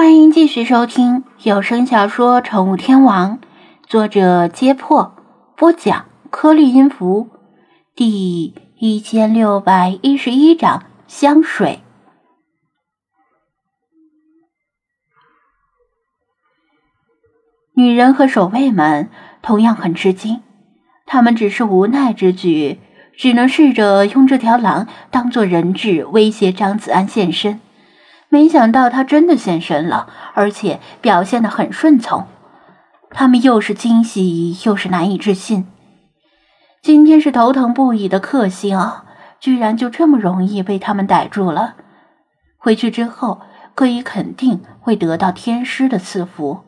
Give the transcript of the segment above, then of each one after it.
欢迎继续收听有声小说《宠物天王》，作者：揭破，播讲：颗粒音符，第一千六百一十一章香水。女人和守卫们同样很吃惊，他们只是无奈之举，只能试着用这条狼当做人质，威胁张子安现身。没想到他真的现身了，而且表现得很顺从。他们又是惊喜又是难以置信。今天是头疼不已的克星啊，居然就这么容易被他们逮住了。回去之后可以肯定会得到天师的赐福。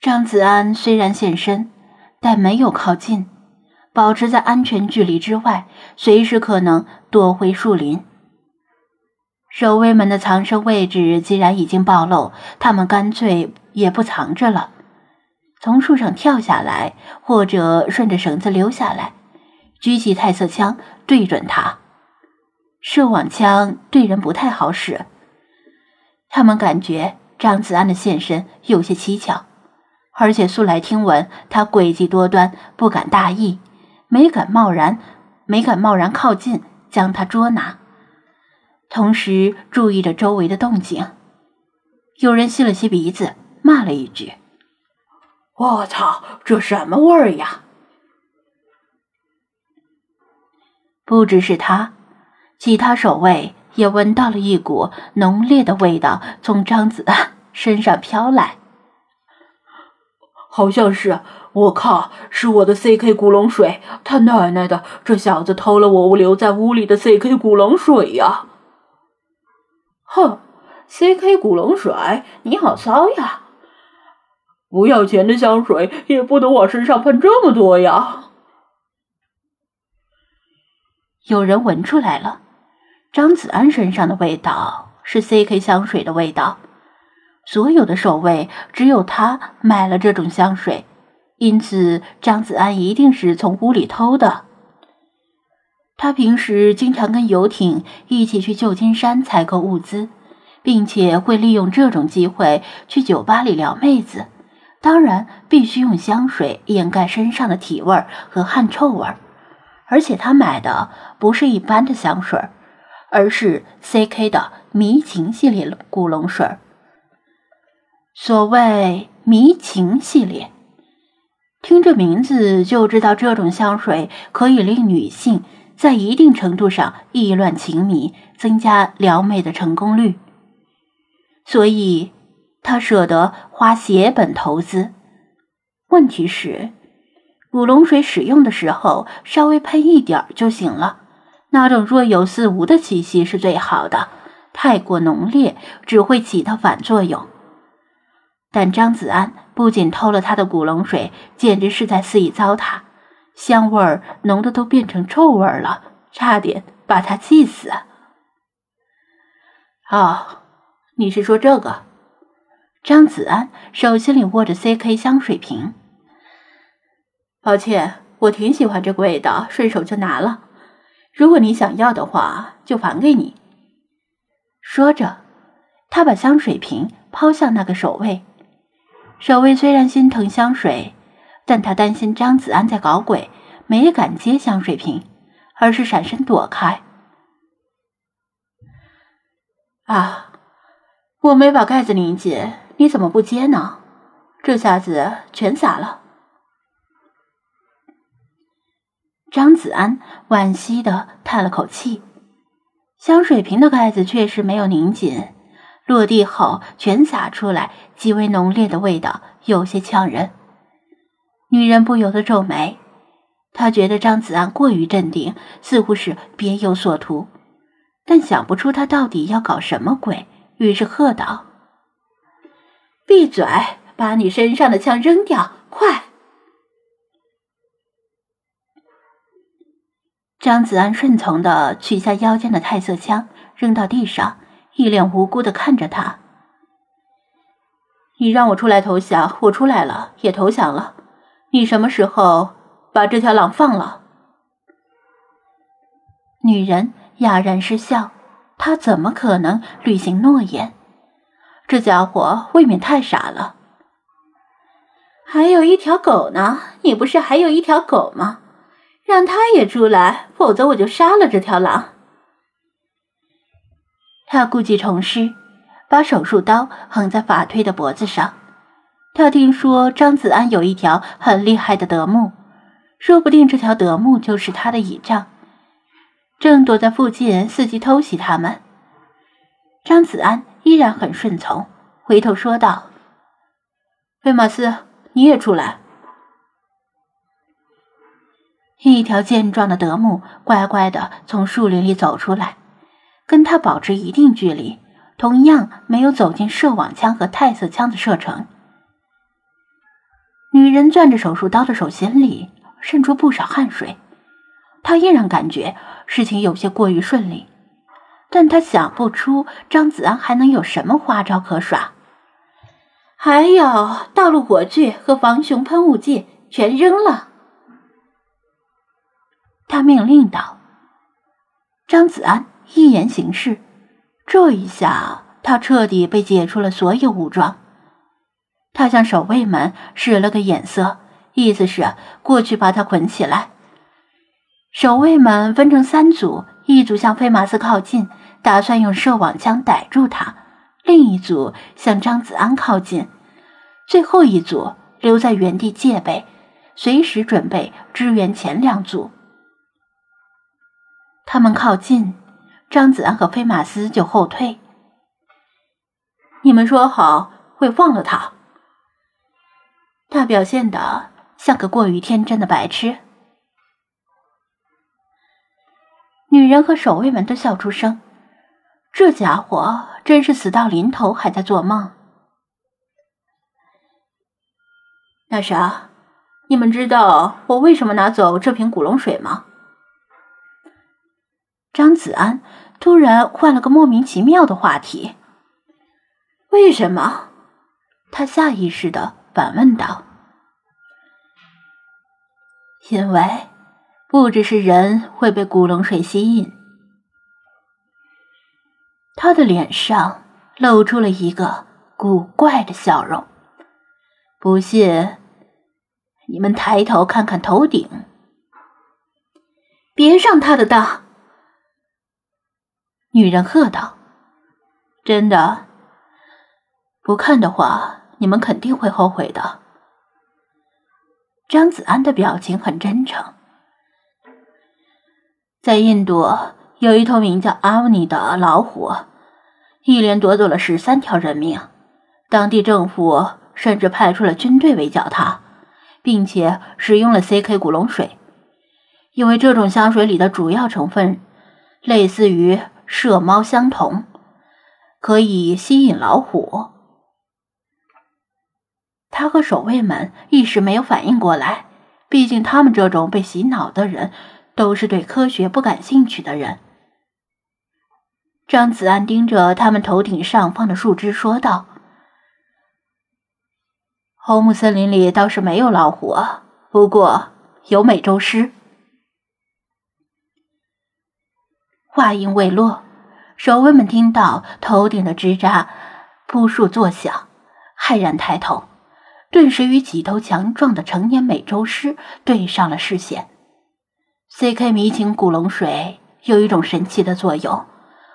张子安虽然现身，但没有靠近，保持在安全距离之外，随时可能躲回树林。守卫们的藏身位置既然已经暴露，他们干脆也不藏着了，从树上跳下来，或者顺着绳子溜下来，举起太色枪对准他。射网枪对人不太好使，他们感觉张子安的现身有些蹊跷，而且素来听闻他诡计多端，不敢大意，没敢贸然，没敢贸然靠近将他捉拿。同时注意着周围的动静，有人吸了吸鼻子，骂了一句：“我操，这什么味儿呀！”不只是他，其他守卫也闻到了一股浓烈的味道从张子安身上飘来，好像是……我靠，是我的 CK 古龙水！他奶奶的，这小子偷了我留在屋里的 CK 古龙水呀！哼，C.K. 古龙水，你好骚呀！不要钱的香水也不能往身上喷这么多呀！有人闻出来了，张子安身上的味道是 C.K. 香水的味道。所有的守卫只有他买了这种香水，因此张子安一定是从屋里偷的。他平时经常跟游艇一起去旧金山采购物资，并且会利用这种机会去酒吧里撩妹子。当然，必须用香水掩盖身上的体味和汗臭味。而且他买的不是一般的香水，而是 C.K. 的迷情系列古龙水。所谓迷情系列，听这名字就知道这种香水可以令女性。在一定程度上意乱情迷，增加撩妹的成功率，所以他舍得花血本投资。问题是，古龙水使用的时候稍微喷一点就行了，那种若有似无的气息是最好的，太过浓烈只会起到反作用。但张子安不仅偷了他的古龙水，简直是在肆意糟蹋。香味儿浓的都变成臭味儿了，差点把他气死。哦，你是说这个？张子安手心里握着 CK 香水瓶。抱歉，我挺喜欢这个味道，顺手就拿了。如果你想要的话，就还给你。说着，他把香水瓶抛向那个守卫。守卫虽然心疼香水。但他担心张子安在搞鬼，没敢接香水瓶，而是闪身躲开。啊，我没把盖子拧紧，你怎么不接呢？这下子全洒了。张子安惋惜的叹了口气，香水瓶的盖子确实没有拧紧，落地后全洒出来，极为浓烈的味道，有些呛人。女人不由得皱眉，她觉得张子安过于镇定，似乎是别有所图，但想不出他到底要搞什么鬼，于是喝道：“闭嘴，把你身上的枪扔掉，快！”张子安顺从的取下腰间的太色枪，扔到地上，一脸无辜的看着他：“你让我出来投降，我出来了，也投降了。”你什么时候把这条狼放了？女人哑然失笑，她怎么可能履行诺言？这家伙未免太傻了。还有一条狗呢，你不是还有一条狗吗？让它也出来，否则我就杀了这条狼。他故技重施，把手术刀横在法推的脖子上。他听说张子安有一条很厉害的德牧，说不定这条德牧就是他的倚仗，正躲在附近伺机偷袭他们。张子安依然很顺从，回头说道：“菲马斯，你也出来。”一条健壮的德牧乖乖的从树林里走出来。跟他保持一定距离，同样没有走进射网枪和太色枪的射程。女人攥着手术刀的手心里渗出不少汗水，她依然感觉事情有些过于顺利，但她想不出张子安还能有什么花招可耍。还有道路火炬和防熊喷雾剂，全扔了。他命令道：“张子安。”一言行事，这一下他彻底被解除了所有武装。他向守卫们使了个眼色，意思是过去把他捆起来。守卫们分成三组，一组向菲马斯靠近，打算用射网枪逮住他；另一组向张子安靠近；最后一组留在原地戒备，随时准备支援前两组。他们靠近。张子安和菲马斯就后退。你们说好会放了他。他表现的像个过于天真的白痴。女人和守卫们都笑出声。这家伙真是死到临头还在做梦。那啥，你们知道我为什么拿走这瓶古龙水吗？张子安突然换了个莫名其妙的话题。为什么？他下意识的反问道。因为不只是人会被古龙水吸引。他的脸上露出了一个古怪的笑容。不信，你们抬头看看头顶。别上他的当！女人喝道：“真的，不看的话，你们肯定会后悔的。”张子安的表情很真诚。在印度，有一头名叫阿尼的老虎，一连夺走了十三条人命，当地政府甚至派出了军队围剿它，并且使用了 CK 古龙水，因为这种香水里的主要成分类似于。麝猫相同，可以吸引老虎。他和守卫们一时没有反应过来，毕竟他们这种被洗脑的人都是对科学不感兴趣的人。张子安盯着他们头顶上方的树枝说道：“红木森林里倒是没有老虎，不过有美洲狮。”话音未落，守卫们听到头顶的枝杈扑树作响，骇然抬头，顿时与几头强壮的成年美洲狮对上了视线。C.K. 迷情古龙水有一种神奇的作用，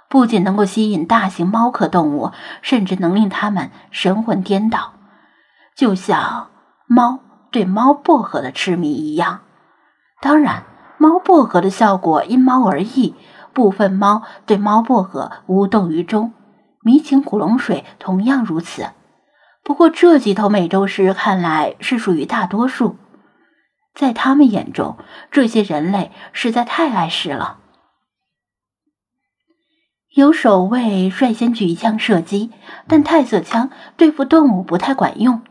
不仅能够吸引大型猫科动物，甚至能令它们神魂颠倒，就像猫对猫薄荷的痴迷一样。当然，猫薄荷的效果因猫而异。部分猫对猫薄荷无动于衷，迷情古龙水同样如此。不过这几头美洲狮看来是属于大多数，在他们眼中，这些人类实在太碍事了。有守卫率先举枪射击，但太色枪对付动物不太管用，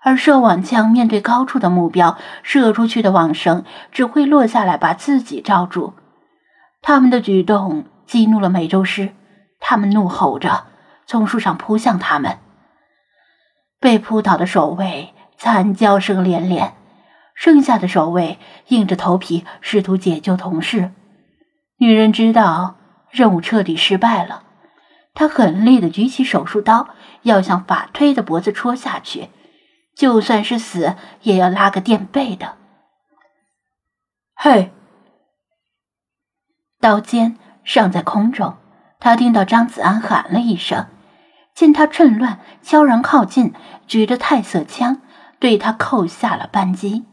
而射网枪面对高处的目标，射出去的网绳只会落下来把自己罩住。他们的举动激怒了美洲狮，他们怒吼着从树上扑向他们。被扑倒的守卫惨叫声连连，剩下的守卫硬着头皮试图解救同事。女人知道任务彻底失败了，她狠厉的举起手术刀，要向法推的脖子戳下去，就算是死，也要拉个垫背的。嘿！刀尖尚在空中，他听到张子安喊了一声，见他趁乱悄然靠近，举着太色枪对他扣下了扳机。